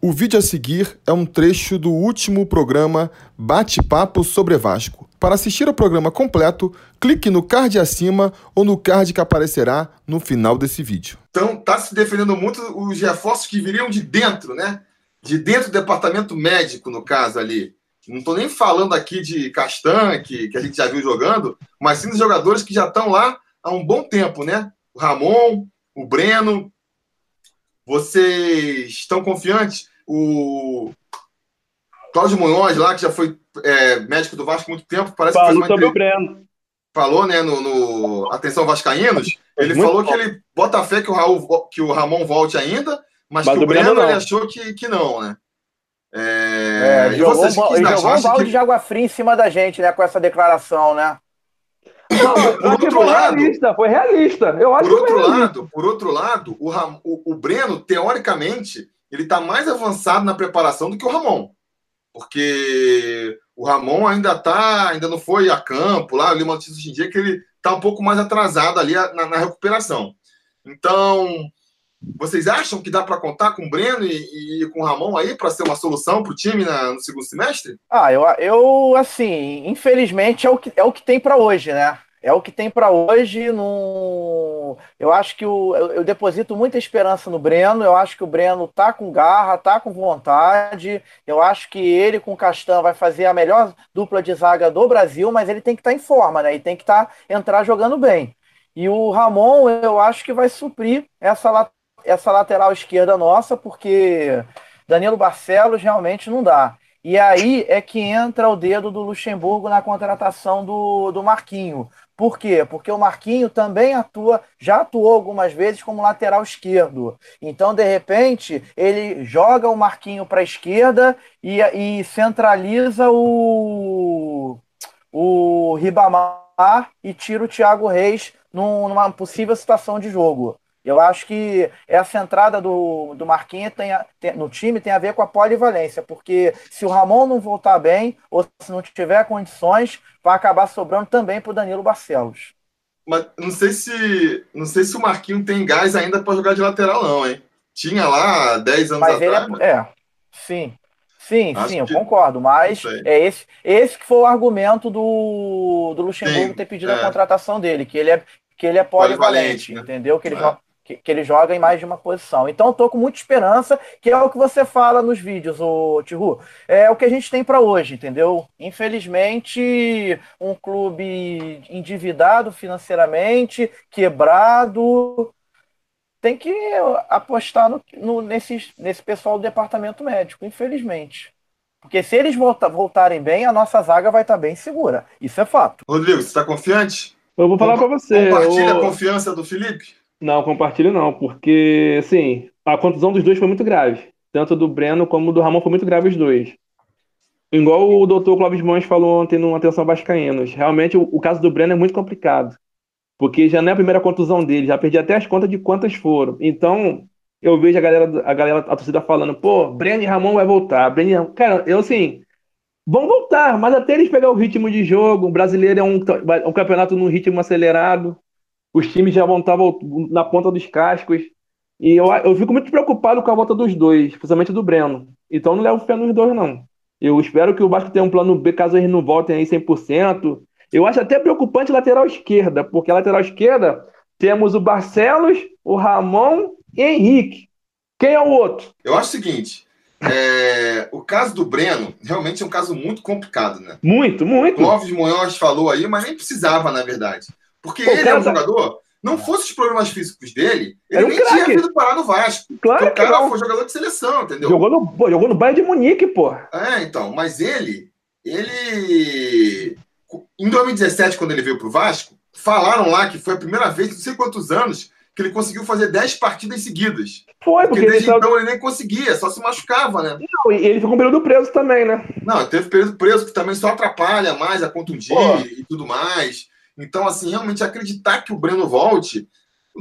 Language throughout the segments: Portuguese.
O vídeo a seguir é um trecho do último programa Bate-Papo sobre Vasco. Para assistir ao programa completo, clique no card acima ou no card que aparecerá no final desse vídeo. Então, tá se defendendo muito os reforços que viriam de dentro, né? De dentro do departamento médico, no caso ali. Não estou nem falando aqui de Castan, que, que a gente já viu jogando, mas sim dos jogadores que já estão lá há um bom tempo, né? O Ramon, o Breno, vocês estão confiantes? O Cláudio Munhoz lá, que já foi é, médico do Vasco há muito tempo, parece falou que sobre o Breno. Falou, né, no, no, Atenção Vascaínos, ele muito falou bom. que ele bota fé que o, Raul, que o Ramon volte ainda, mas, mas que o Breno, Breno ele achou que, que não, né? É, é, jogou, vocês, ele jogou um balde que... de água fria em cima da gente, né, com essa declaração, né? Não, por outro foi lado, realista, foi realista. Eu acho por outro lado, por outro lado, o, Ram, o, o Breno, teoricamente, ele está mais avançado na preparação do que o Ramon. Porque o Ramon ainda tá, ainda não foi a campo lá, eu li uma notícia hoje em dia que ele está um pouco mais atrasado ali na, na recuperação. Então, vocês acham que dá para contar com o Breno e, e, com o Ramon aí para ser uma solução para o time na, no segundo semestre? Ah, eu, eu assim, infelizmente é o que, é o que tem para hoje, né? É o que tem para hoje. No... Eu acho que o, eu, deposito muita esperança no Breno. Eu acho que o Breno tá com garra, tá com vontade. Eu acho que ele com o Castan vai fazer a melhor dupla de zaga do Brasil, mas ele tem que estar tá em forma, né? E tem que estar tá, entrar jogando bem. E o Ramon, eu acho que vai suprir essa, essa lateral esquerda nossa, porque Danilo Barcelos realmente não dá. E aí é que entra o dedo do Luxemburgo na contratação do, do Marquinho. Por quê? Porque o Marquinho também atua, já atuou algumas vezes como lateral esquerdo. Então, de repente, ele joga o Marquinho para a esquerda e, e centraliza o, o Ribamar e tira o Thiago Reis num, numa possível situação de jogo. Eu acho que essa entrada do, do Marquinhos tem, tem, no time tem a ver com a polivalência, porque se o Ramon não voltar bem, ou se não tiver condições, vai acabar sobrando também para o Danilo Barcelos. Mas não sei se não sei se o Marquinhos tem gás ainda para jogar de lateral, não, hein? Tinha lá 10 anos mas atrás. Ele é, é, sim. Sim, Acho sim, eu concordo, mas é esse, esse que foi o argumento do, do Luxemburgo sim, ter pedido é. a contratação dele, que ele é, que ele é polivalente, polivalente né? entendeu? Que ele, é que, que, ele joga em mais de uma posição. Então, estou com muita esperança, que é o que você fala nos vídeos, o Tihu. É o que a gente tem para hoje, entendeu? Infelizmente, um clube endividado financeiramente, quebrado, tem que apostar no, no, nesse, nesse pessoal do departamento médico, infelizmente. Porque se eles volta, voltarem bem, a nossa zaga vai estar tá bem segura. Isso é fato. Rodrigo, você está confiante? Eu vou falar para você. Compartilha eu... a confiança do Felipe? Não, compartilho não, porque, assim, a contusão dos dois foi muito grave. Tanto do Breno como do Ramon foi muito grave os dois. Igual o doutor Clóvis Mães falou ontem no Atenção Vascaínos. Realmente, o, o, caso do Breno é muito complicado. Porque já não é a primeira contusão dele, já perdi até as contas de quantas foram. Então, eu vejo a galera, a galera, a torcida falando, pô, Breno e Ramon vai voltar. Breno Cara, eu assim, vão voltar, mas até eles pegar o ritmo de jogo, o brasileiro é um, um campeonato num ritmo acelerado os times já vão estar na ponta dos cascos. E eu, eu fico muito preocupado com a volta dos dois, principalmente do Breno. Então não levo fé nos dois, não. Eu espero que o Vasco tenha um plano B caso eles não voltem aí 100%. Eu acho até preocupante a lateral esquerda, porque a lateral esquerda temos o Barcelos, o Ramon e Henrique. Quem é o outro? Eu acho o seguinte: é, o caso do Breno realmente é um caso muito complicado, né? Muito, muito. O Clóvis Munhoz falou aí, mas nem precisava, na verdade. Porque Pô, ele é um jogador. Não fosse os problemas físicos dele, ele um nem craque. tinha vindo parar no Vasco. Claro o cara não. foi jogador de seleção, entendeu? Jogou no, pô, jogou no Bayern de Munique, pô. É, então, mas ele, ele. Em 2017, quando ele veio pro Vasco, falaram lá que foi a primeira vez, não sei quantos anos, que ele conseguiu fazer 10 partidas seguidas. Foi, porque, porque desde ele então ele nem conseguia, só se machucava, né? Não, e ele ficou um período preso também, né? Não, teve período preso que também só atrapalha mais a contundir e tudo mais. Então, assim, realmente acreditar que o Breno volte,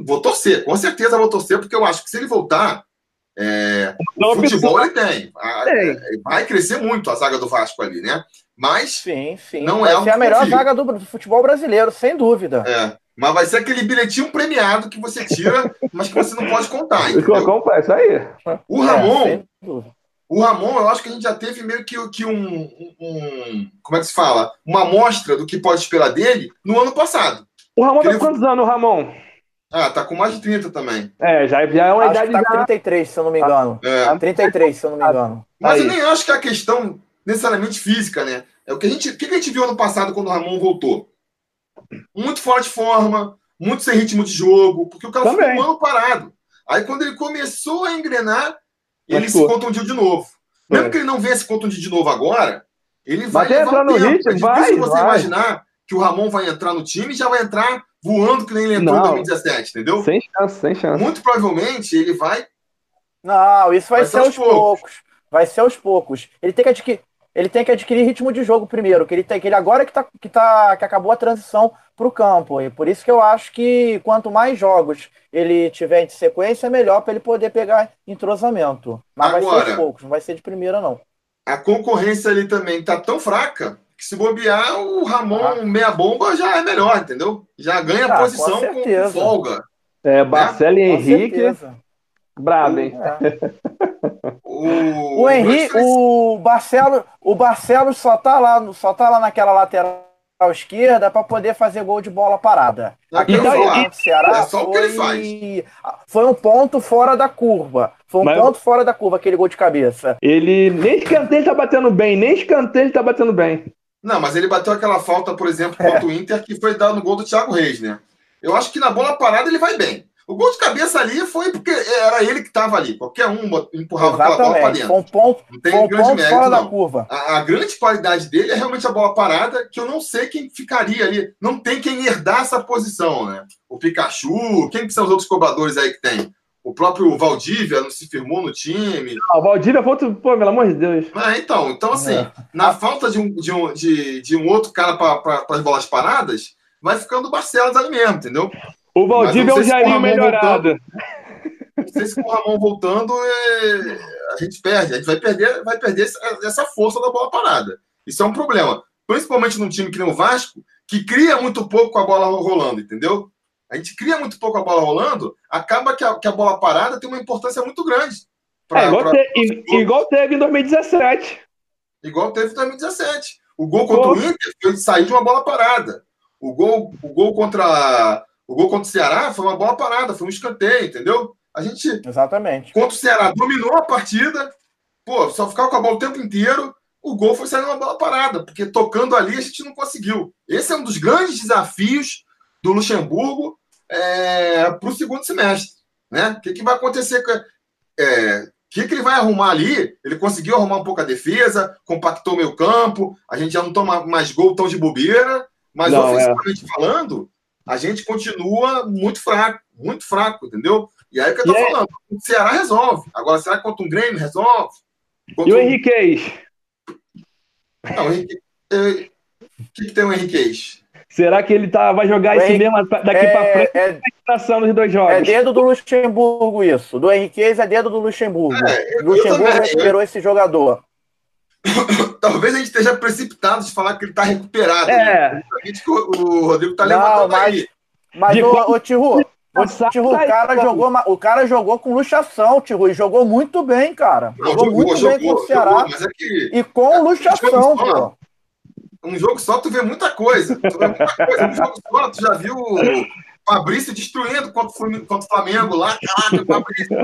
vou torcer, com certeza vou torcer, porque eu acho que se ele voltar, é, o futebol ele tem. A, é, vai crescer muito a zaga do Vasco ali, né? Mas sim, sim. não vai é ser a melhor confio. zaga do, do, futebol brasileiro, sem dúvida. É. Mas vai ser aquele bilhetinho premiado que você tira, mas que você não pode contar. Entendeu? Isso aí. O Ramon, é, O Ramon, eu acho que a gente já teve meio que, que um, um, Como é que se fala? Uma amostra do que pode esperar dele no ano passado. O Ramon tá Ele- quantos anos, o Ramon? Ah, tá com mais de 30 também. É, já, já é uma Acho idade que tá já... 33, se eu não me engano. É. 33, se eu não me engano. Mas eu Aí. nem acho que é a questão necessariamente física, né? É o que a gente, o que a gente viu ano passado quando o Ramon voltou? Muito fora de forma, muito sem ritmo de jogo, porque o cara Também. ficou um ano parado. Aí quando ele começou a engrenar, ele se contundiu de novo. Foi. Mesmo que ele não venha se contundir de novo agora, ele vai ele levar entrar um no tempo. ritmo, é difícil vai, você vai. imaginar que o Ramon vai entrar no time e já vai entrar voando que nem ele entrou Não. em 2017, entendeu? Sem chance, sem chance. Muito provavelmente ele vai Não, isso vai, Vai ser aos poucos. Vai ser aos poucos. Ele tem que adquirir, ele tem que adquirir ritmo de jogo primeiro, que ele tem que ele agora que tá, que tá que acabou a transição para o campo. E por isso que eu acho que quanto mais jogos ele tiver de sequência, melhor para ele poder pegar entrosamento. Mas vai ser Agora- aos poucos, não vai ser de primeira não. a concorrência ali também tá tão fraca que se bobear, o Ramon Ah. meia bomba já é melhor, entendeu? Já ganha Ah, com posição com, certeza. folga. É, Barcelo e Com Henrique, brabo, hein? É. O, O Henrique, o Barcelo, o Barcelos só tá lá, só tá lá naquela lateral esquerda para poder fazer gol de bola parada. Aquele então, jogo e- contra o Ceará é só o que ele foi... foi um ponto fora da curva. Foi um Mas- ponto fora da curva aquele gol de cabeça. Ele nem escanteio ele tá batendo bem, nem escanteio ele tá batendo bem. Não, mas ele bateu aquela falta, por exemplo, contra o Inter, que foi dado no gol do Thiago Reis, né? Eu acho que na bola parada ele vai bem. O gol de cabeça ali foi porque era ele que estava ali. Qualquer um empurrava aquela bola para Exatamente. dentro. Um ponto, Não tem um grande ponto mérito, fora da não. curva. A, a grande qualidade dele é realmente a bola parada, que eu não sei quem ficaria ali. Não tem quem herdar essa posição, né? O Pikachu, quem que são os outros cobradores aí que tem? O próprio Valdívia não se firmou no time. Ah, o Valdívia foi outro, pô, pelo amor de Deus. Ah, então, então assim, É. na falta de um, de um, de, de um outro cara para as bolas paradas, vai ficando o Barcelos ali mesmo, entendeu? O Valdívia é Jairinho o Ramon melhorado. Não sei se com o Ramon voltando, é, a gente perde. A gente vai perder, vai perder essa, força da bola parada. Isso é um problema. Principalmente num time que nem o Vasco, que cria muito pouco com a bola rolando, entendeu? A gente cria muito pouco a bola rolando, acaba que a, que a bola parada tem uma importância muito grande. pra- É, igual, pra- te- i- igual teve em 2017. igual teve em 2017. O gol contra o Inter foi sair de uma bola parada. O gol, o gol contra o gol contra o Ceará foi uma bola parada, foi um escanteio, entendeu? A gente Exatamente. contra o Ceará dominou a partida, pô, só ficava com a bola o tempo inteiro. O gol foi sair uma bola parada, porque tocando ali a gente não conseguiu. Esse é um dos grandes desafios do Luxemburgo para o segundo semestre. Né? O que, que vai acontecer com. É, o que, que ele vai arrumar ali? Ele conseguiu arrumar um pouco a defesa, compactou o meio campo, a gente já não toma mais gol tão de bobeira, mas Não, é. ofensivamente falando, a gente continua muito fraco, muito fraco, entendeu? E aí é o que eu tô E aí- falando, o Ceará resolve. Agora, será que contra um Grêmio resolve? Contra E o Henriquez? Não, o Henrique. eh, O que, que tem o Henriquez? Será que ele tá, vai jogar esse Henrique- mesmo daqui pra frente É, é, nação dos dois é jogos? dedo do Luxemburgo isso. Do Henriquez é dedo do Luxemburgo. É, eu- o Luxemburgo eu também, recuperou esse jogador. Talvez a gente esteja precipitado de falar que ele está recuperado. né? É, Justamente que o, o Rodrigo está levantando mas- aí. Mas, De ô, ô Tiru, Passado, Tiru, o tá cara, pô. jogou, o cara jogou com luxação, Tiru, e jogou muito bem, cara. Não, Jogou, muito bem com o Ceará. jogou, é que E com luxação, jogo só. pô. um jogo só tu vê muita coisa. Tu vê muita coisa. Um jogo só, tu já viu o Fabrício destruindo contra o Flumin- contra o Flamengo lá. Caraca, Fabrício.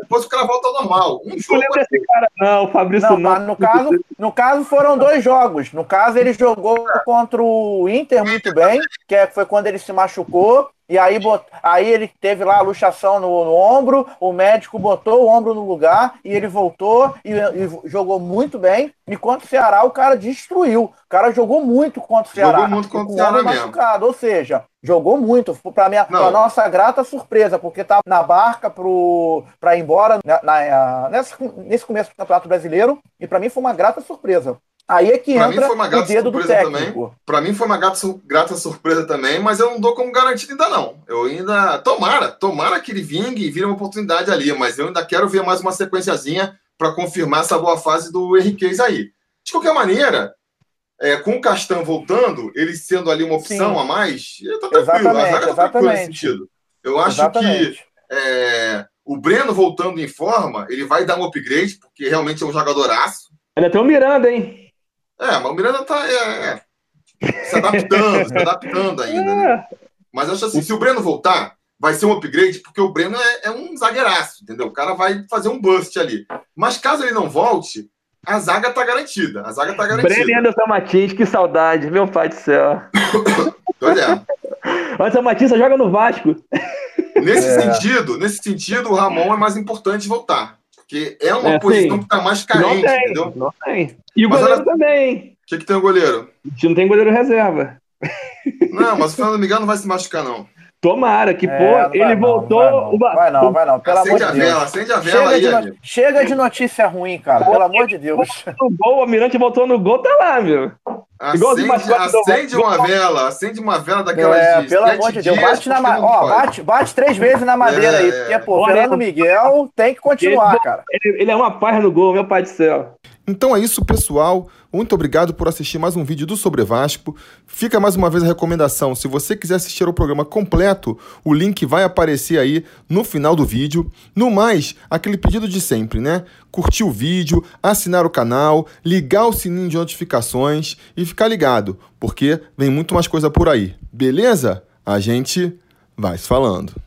Depois o cara volta ao normal. Um não jogo lembro desse cara, não, o Fabrício Não, não. mas no caso, no caso foram dois jogos. No caso, ele jogou contra o Inter muito bem, que é- foi quando ele se machucou. E aí, bot- aí ele teve lá a luxação no, no ombro, o médico botou o ombro no lugar e ele voltou e, e jogou muito bem. E contra o Ceará, o cara destruiu. O cara jogou muito contra o Ceará. Jogou muito contra com o Ceará ombro mesmo. machucado. Ou seja, jogou muito. Para minha pra nossa grata surpresa, porque estava na barca para ir embora na, na- nessa- nesse começo do Campeonato Brasileiro. E para mim foi uma grata surpresa. Aí é que Pra mim entra foi uma o grata dedo do surpresa técnico. Para mim foi uma grata, sur- grata surpresa também, mas eu não dou como garantido ainda não. Eu ainda. Tomara, tomara que ele vingue e vire uma oportunidade ali, mas eu ainda quero ver mais uma sequenciazinha para confirmar essa boa fase do Henriquez aí. De qualquer maneira, é, com o Castan voltando, ele sendo ali uma opção Sim. a mais, tá tranquilo. Exatamente, a zaga tá tranquila nesse exatamente. sentido. Eu acho que Exatamente. é, O Breno voltando em forma, ele vai dar um upgrade, porque realmente é um jogadoraço. Ainda tem o Miranda, hein? É, mas o Miranda tá é, é, se adaptando, se adaptando ainda, né? Mas acho assim, se o Breno voltar, vai ser um upgrade, porque o Breno é, é um zagueiraço, entendeu? O cara vai fazer um bust ali. Mas caso ele não volte, a zaga tá garantida. A zaga tá garantida. Breno e Anderson Martins, que saudade, meu pai do céu. Olha. Anderson Martins só joga no Vasco. Nesse é. sentido, nesse sentido, o Ramon é mais importante voltar. Porque é uma é, posição sim. que tá mais carente, não tem, entendeu? Não tem. E o mas goleiro também. O que, que tem o goleiro? A gente não tem goleiro reserva. Não, mas o Fernando Miguel não vai se machucar, não. Tomara, que, é, pô, ele não, voltou. Vai não, vai não, pelo acende amor de Deus. Vela, acende a vela chega, aí, de no... chega de notícia ruim, cara, pelo amor de Deus. O gol, o Almirante voltou no gol, tá lá, meu. Acende, acende uma vela, acende uma vela daquelas é, de pelo amor de Deus, bate, na ma... Ó, bate, bate três vezes na madeira é, aí, porque, pô, Olha, Fernando Miguel tem que continuar, ele, cara. Ele, ele é uma paz no gol, meu pai do céu. Então é isso, pessoal. Muito obrigado por assistir mais um vídeo do Sobre Vasco. Fica mais uma vez a recomendação. Se você quiser assistir o programa completo, o link vai aparecer aí no final do vídeo. No mais, aquele pedido de sempre, né? Curtir o vídeo, assinar o canal, ligar o sininho de notificações e ficar ligado, porque vem muito mais coisa por aí. Beleza? A gente vai se falando.